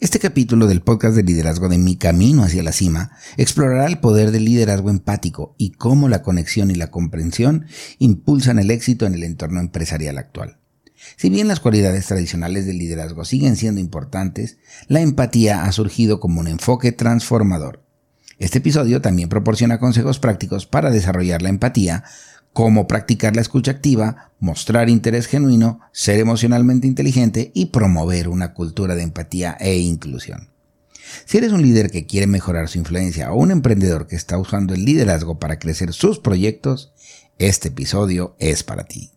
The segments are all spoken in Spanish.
Este capítulo del podcast de liderazgo de Mi Camino hacia la Cima explorará el poder del liderazgo empático y cómo la conexión y la comprensión impulsan el éxito en el entorno empresarial actual. Si bien las cualidades tradicionales del liderazgo siguen siendo importantes, la empatía ha surgido como un enfoque transformador. Este episodio también proporciona consejos prácticos para desarrollar la empatía cómo practicar la escucha activa, mostrar interés genuino, ser emocionalmente inteligente y promover una cultura de empatía e inclusión. Si eres un líder que quiere mejorar su influencia o un emprendedor que está usando el liderazgo para crecer sus proyectos, este episodio es para ti.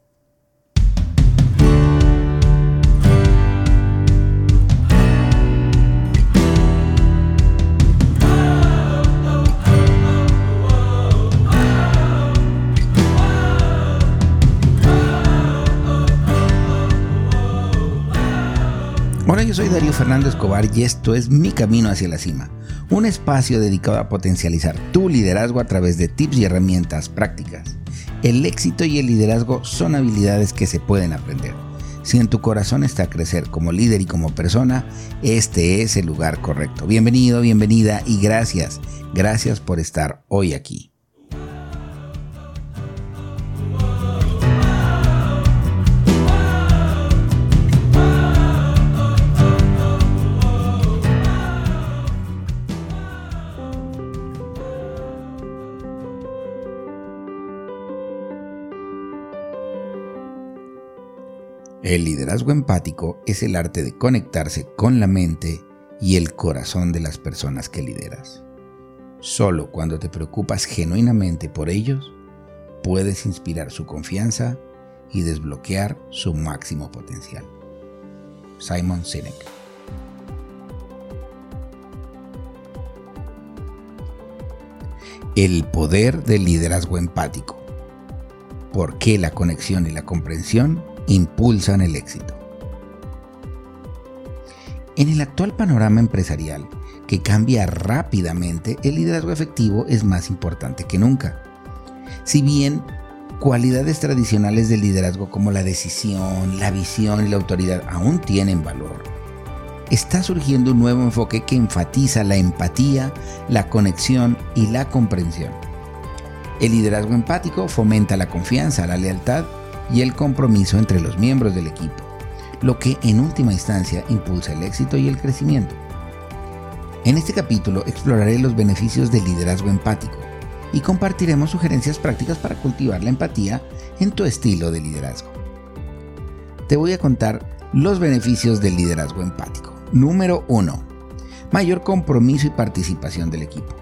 Yo soy Darío Fernando Escobar y esto es Mi Camino hacia la Cima, un espacio dedicado a potencializar tu liderazgo a través de tips y herramientas prácticas. El éxito y el liderazgo son habilidades que se pueden aprender. Si en tu corazón está crecer como líder y como persona, este es el lugar correcto. Bienvenido, bienvenida y gracias. Gracias por estar hoy aquí. El liderazgo empático es el arte de conectarse con la mente y el corazón de las personas que lideras. Solo cuando te preocupas genuinamente por ellos, puedes inspirar su confianza y desbloquear su máximo potencial. Simon Sinek El poder del liderazgo empático. ¿Por qué la conexión y la comprensión impulsan el éxito. En el actual panorama empresarial, que cambia rápidamente, el liderazgo efectivo es más importante que nunca. Si bien cualidades tradicionales del liderazgo como la decisión, la visión y la autoridad aún tienen valor, está surgiendo un nuevo enfoque que enfatiza la empatía, la conexión y la comprensión. El liderazgo empático fomenta la confianza, la lealtad y el compromiso entre los miembros del equipo, lo que en última instancia impulsa el éxito y el crecimiento. En este capítulo exploraré los beneficios del liderazgo empático y compartiremos sugerencias prácticas para cultivar la empatía en tu estilo de liderazgo. Te voy a contar los beneficios del liderazgo empático. Número 1. Mayor compromiso y participación del equipo.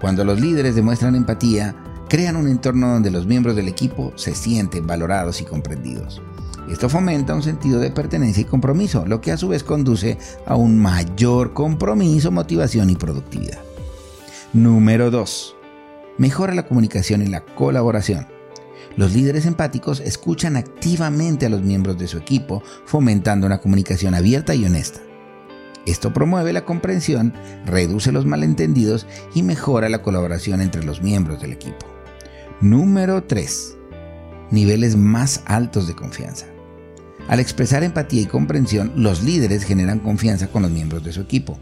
Cuando los líderes demuestran empatía, crean un entorno donde los miembros del equipo se sienten valorados y comprendidos. Esto fomenta un sentido de pertenencia y compromiso, lo que a su vez conduce a un mayor compromiso, motivación y productividad. Número 2. Mejora la comunicación y la colaboración. Los líderes empáticos escuchan activamente a los miembros de su equipo, fomentando una comunicación abierta y honesta. Esto promueve la comprensión, reduce los malentendidos y mejora la colaboración entre los miembros del equipo. Número 3. Niveles más altos de confianza. Al expresar empatía y comprensión, los líderes generan confianza con los miembros de su equipo.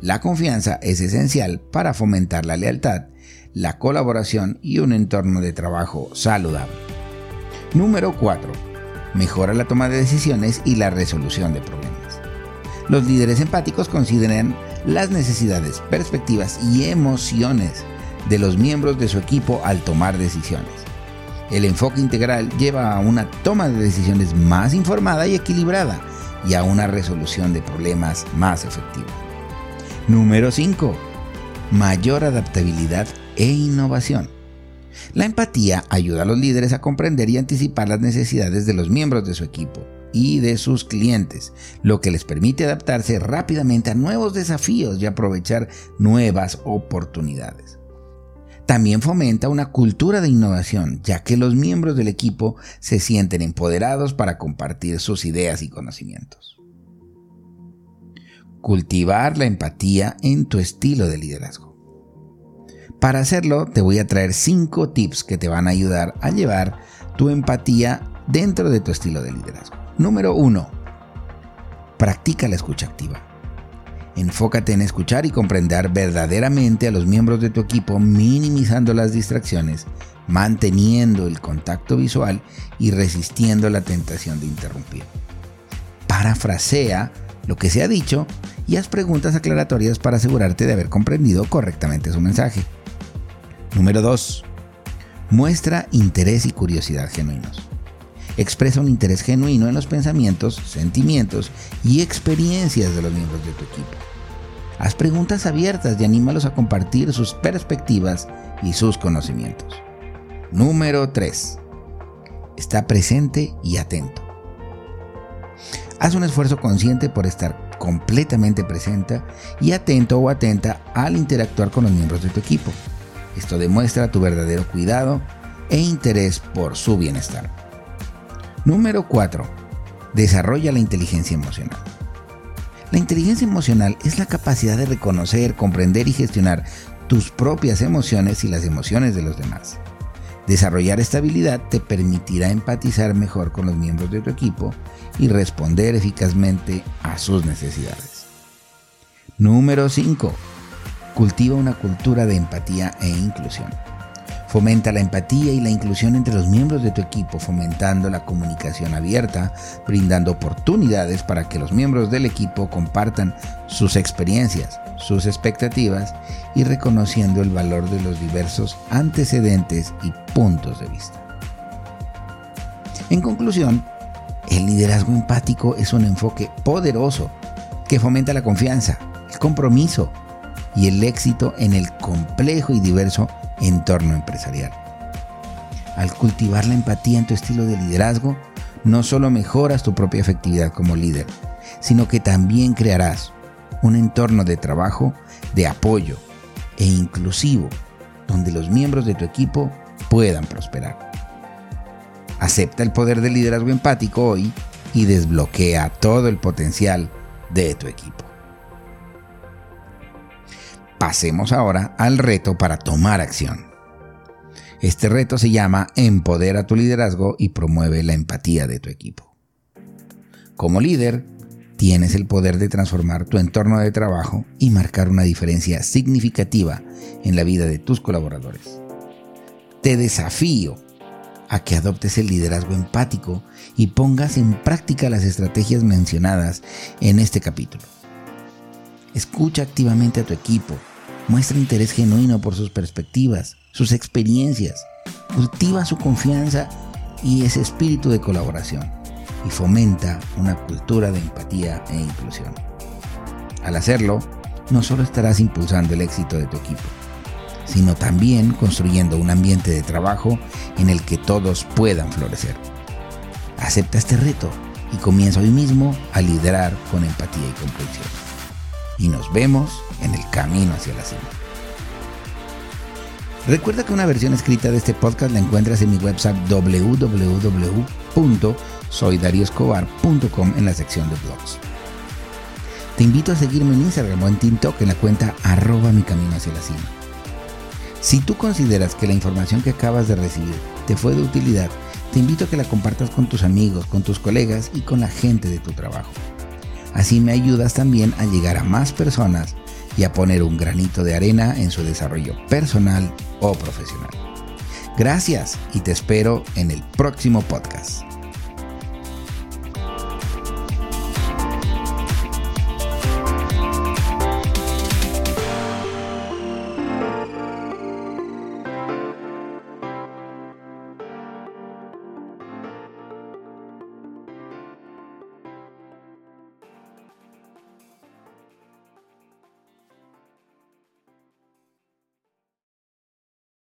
La confianza es esencial para fomentar la lealtad, la colaboración y un entorno de trabajo saludable. Número 4. Mejora la toma de decisiones y la resolución de problemas. Los líderes empáticos consideran las necesidades, perspectivas y emociones de los miembros de su equipo al tomar decisiones. El enfoque integral lleva a una toma de decisiones más informada y equilibrada y a una resolución de problemas más efectiva. Número 5. Mayor adaptabilidad e innovación. La empatía ayuda a los líderes a comprender y anticipar las necesidades de los miembros de su equipo y de sus clientes, lo que les permite adaptarse rápidamente a nuevos desafíos y aprovechar nuevas oportunidades. También fomenta una cultura de innovación, ya que los miembros del equipo se sienten empoderados para compartir sus ideas y conocimientos. Cultivar la empatía en tu estilo de liderazgo. Para hacerlo, te voy a traer 5 tips que te van a ayudar a llevar tu empatía dentro de tu estilo de liderazgo. Número 1. Practica la escucha activa. Enfócate en escuchar y comprender verdaderamente a los miembros de tu equipo, minimizando las distracciones, manteniendo el contacto visual y resistiendo la tentación de interrumpir. Parafrasea lo que se ha dicho y haz preguntas aclaratorias para asegurarte de haber comprendido correctamente su mensaje. Número 2. Muestra interés y curiosidad genuinos. Expresa un interés genuino en los pensamientos, sentimientos y experiencias de los miembros de tu equipo. Haz preguntas abiertas y anímalos a compartir sus perspectivas y sus conocimientos. Número 3. Está presente y atento. Haz un esfuerzo consciente por estar completamente presente y atento o atenta al interactuar con los miembros de tu equipo. Esto demuestra tu verdadero cuidado e interés por su bienestar. Número 4. Desarrolla la inteligencia emocional. La inteligencia emocional es la capacidad de reconocer, comprender y gestionar tus propias emociones y las emociones de los demás. Desarrollar esta habilidad te permitirá empatizar mejor con los miembros de tu equipo y responder eficazmente a sus necesidades. Número 5. Cultiva una cultura de empatía e inclusión. Fomenta la empatía y la inclusión entre los miembros de tu equipo, fomentando la comunicación abierta, brindando oportunidades para que los miembros del equipo compartan sus experiencias, sus expectativas y reconociendo el valor de los diversos antecedentes y puntos de vista. En conclusión, el liderazgo empático es un enfoque poderoso que fomenta la confianza, el compromiso y el éxito en el complejo y diverso entorno empresarial. Al cultivar la empatía en tu estilo de liderazgo, no solo mejoras tu propia efectividad como líder, sino que también crearás un entorno de trabajo de apoyo e inclusivo donde los miembros de tu equipo puedan prosperar. Acepta el poder del liderazgo empático hoy y desbloquea todo el potencial de tu equipo. Pasemos ahora al reto para tomar acción. Este reto se llama Empodera tu liderazgo y promueve la empatía de tu equipo. Como líder, tienes el poder de transformar tu entorno de trabajo y marcar una diferencia significativa en la vida de tus colaboradores. Te desafío a que adoptes el liderazgo empático y pongas en práctica las estrategias mencionadas en este capítulo. Escucha activamente a tu equipo Muestra interés genuino por sus perspectivas, sus experiencias. Cultiva su confianza y ese espíritu de colaboración. Y fomenta una cultura de empatía e inclusión. Al hacerlo, no solo estarás impulsando el éxito de tu equipo, sino también construyendo un ambiente de trabajo en el que todos puedan florecer. Acepta este reto y comienza hoy mismo a liderar con empatía y comprensión. Y nos vemos en el camino hacia la cima. Recuerda que una versión escrita de este podcast la encuentras en mi website www.soydarioscobar.com en la sección de blogs. Te invito a seguirme en Instagram o en TikTok en la cuenta arroba mi camino hacia la cima. Si tú consideras que la información que acabas de recibir te fue de utilidad, te invito a que la compartas con tus amigos, con tus colegas y con la gente de tu trabajo. Así me ayudas también a llegar a más personas y a poner un granito de arena en su desarrollo personal o profesional. Gracias y te espero en el próximo podcast.